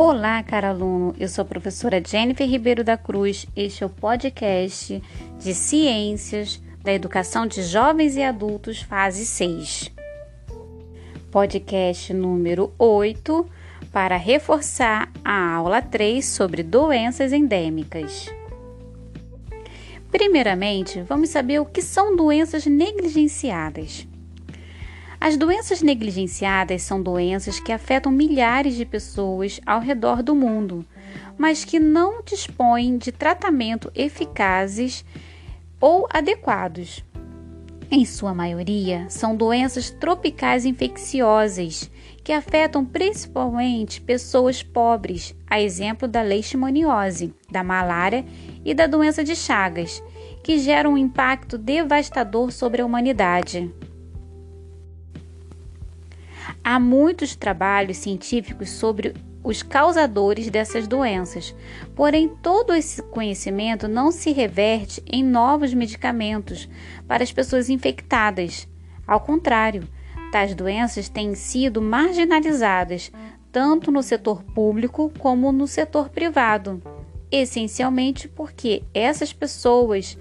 Olá, caro aluno. Eu sou a professora Jennifer Ribeiro da Cruz. Este é o podcast de Ciências da Educação de Jovens e Adultos, fase 6. Podcast número 8 para reforçar a aula 3 sobre doenças endêmicas. Primeiramente, vamos saber o que são doenças negligenciadas. As doenças negligenciadas são doenças que afetam milhares de pessoas ao redor do mundo, mas que não dispõem de tratamento eficazes ou adequados. Em sua maioria, são doenças tropicais infecciosas que afetam principalmente pessoas pobres, a exemplo da leishmaniose, da malária e da doença de Chagas, que geram um impacto devastador sobre a humanidade. Há muitos trabalhos científicos sobre os causadores dessas doenças, porém, todo esse conhecimento não se reverte em novos medicamentos para as pessoas infectadas. Ao contrário, tais doenças têm sido marginalizadas tanto no setor público como no setor privado, essencialmente porque essas pessoas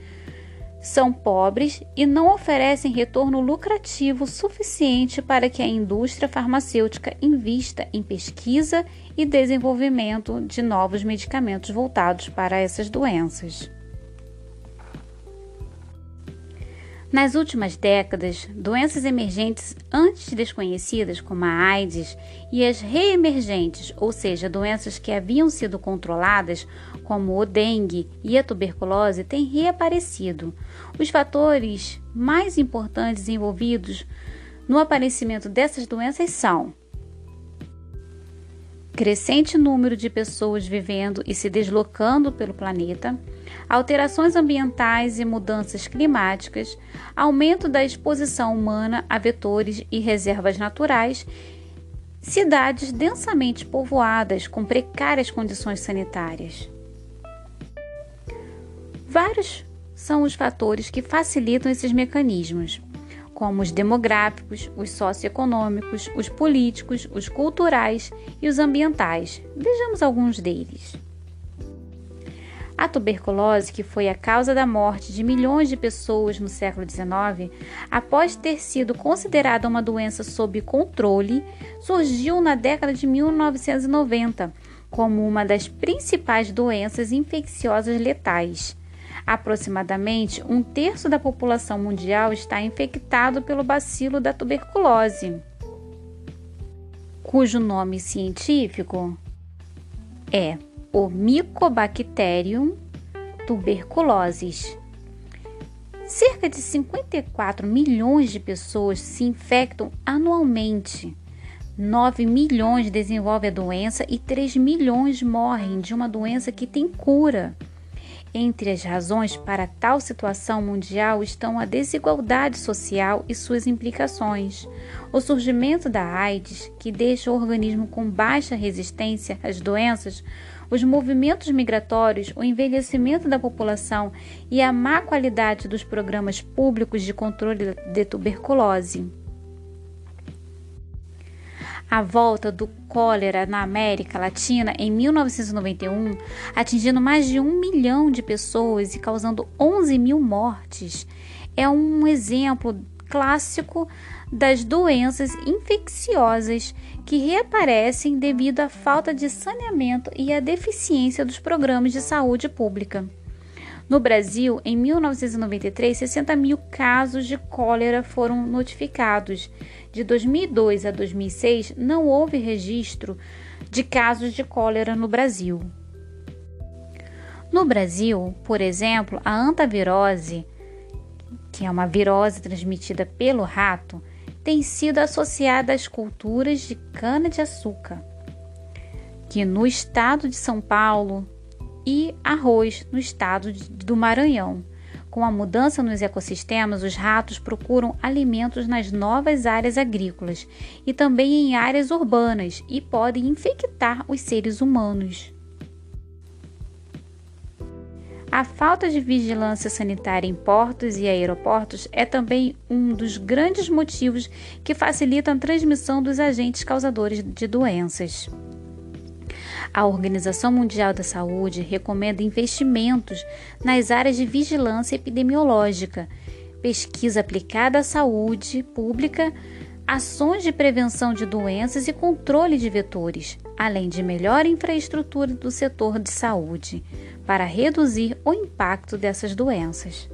são pobres e não oferecem retorno lucrativo suficiente para que a indústria farmacêutica invista em pesquisa e desenvolvimento de novos medicamentos voltados para essas doenças. Nas últimas décadas, doenças emergentes antes desconhecidas, como a AIDS, e as reemergentes, ou seja, doenças que haviam sido controladas, como o dengue e a tuberculose, têm reaparecido. Os fatores mais importantes envolvidos no aparecimento dessas doenças são crescente número de pessoas vivendo e se deslocando pelo planeta, alterações ambientais e mudanças climáticas, aumento da exposição humana a vetores e reservas naturais, cidades densamente povoadas com precárias condições sanitárias. Vários são os fatores que facilitam esses mecanismos como os demográficos, os socioeconômicos, os políticos, os culturais e os ambientais. Vejamos alguns deles. A tuberculose, que foi a causa da morte de milhões de pessoas no século XIX, após ter sido considerada uma doença sob controle, surgiu na década de 1990 como uma das principais doenças infecciosas letais. Aproximadamente um terço da população mundial está infectado pelo bacilo da tuberculose, cujo nome científico é o Mycobacterium tuberculosis. Cerca de 54 milhões de pessoas se infectam anualmente. 9 milhões desenvolvem a doença e 3 milhões morrem de uma doença que tem cura. Entre as razões para tal situação mundial estão a desigualdade social e suas implicações, o surgimento da AIDS, que deixa o organismo com baixa resistência às doenças, os movimentos migratórios, o envelhecimento da população e a má qualidade dos programas públicos de controle de tuberculose a volta do cólera na América Latina em 1991, atingindo mais de um milhão de pessoas e causando 11 mil mortes, é um exemplo clássico das doenças infecciosas que reaparecem devido à falta de saneamento e à deficiência dos programas de saúde pública. No Brasil, em 1993, 60 mil casos de cólera foram notificados. De 2002 a 2006, não houve registro de casos de cólera no Brasil. No Brasil, por exemplo, a antavirose, que é uma virose transmitida pelo rato, tem sido associada às culturas de cana-de-açúcar, que no estado de São Paulo, e arroz no estado do Maranhão. Com a mudança nos ecossistemas, os ratos procuram alimentos nas novas áreas agrícolas e também em áreas urbanas e podem infectar os seres humanos. A falta de vigilância sanitária em portos e aeroportos é também um dos grandes motivos que facilitam a transmissão dos agentes causadores de doenças. A Organização Mundial da Saúde recomenda investimentos nas áreas de vigilância epidemiológica, pesquisa aplicada à saúde pública, ações de prevenção de doenças e controle de vetores, além de melhor infraestrutura do setor de saúde, para reduzir o impacto dessas doenças.